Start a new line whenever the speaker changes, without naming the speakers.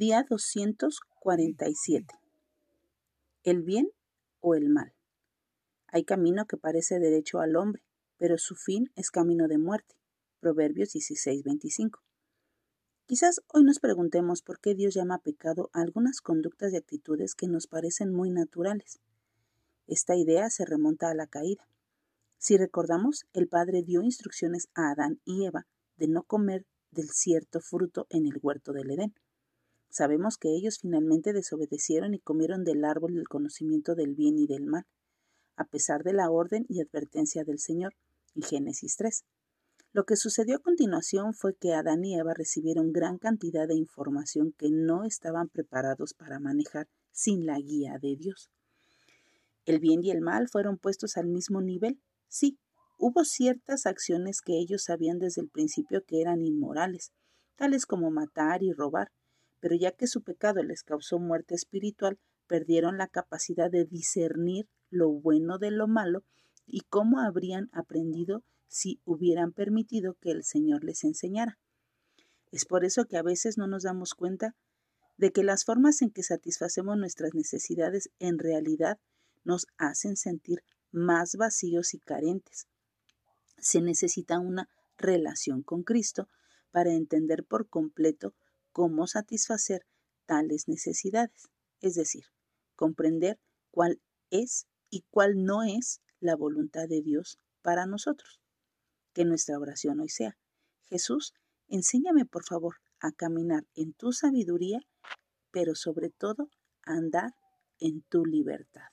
Día 247. ¿El bien o el mal? Hay camino que parece derecho al hombre, pero su fin es camino de muerte. Proverbios 16:25. Quizás hoy nos preguntemos por qué Dios llama pecado a algunas conductas y actitudes que nos parecen muy naturales. Esta idea se remonta a la caída. Si recordamos, el Padre dio instrucciones a Adán y Eva de no comer del cierto fruto en el huerto del Edén. Sabemos que ellos finalmente desobedecieron y comieron del árbol del conocimiento del bien y del mal, a pesar de la orden y advertencia del Señor, en Génesis 3. Lo que sucedió a continuación fue que Adán y Eva recibieron gran cantidad de información que no estaban preparados para manejar sin la guía de Dios. El bien y el mal fueron puestos al mismo nivel. Sí, hubo ciertas acciones que ellos sabían desde el principio que eran inmorales, tales como matar y robar, pero ya que su pecado les causó muerte espiritual, perdieron la capacidad de discernir lo bueno de lo malo y cómo habrían aprendido si hubieran permitido que el Señor les enseñara. Es por eso que a veces no nos damos cuenta de que las formas en que satisfacemos nuestras necesidades en realidad nos hacen sentir más vacíos y carentes. Se necesita una relación con Cristo para entender por completo cómo satisfacer tales necesidades, es decir, comprender cuál es y cuál no es la voluntad de Dios para nosotros. Que nuestra oración hoy sea, Jesús, enséñame por favor a caminar en tu sabiduría, pero sobre todo a andar en tu libertad.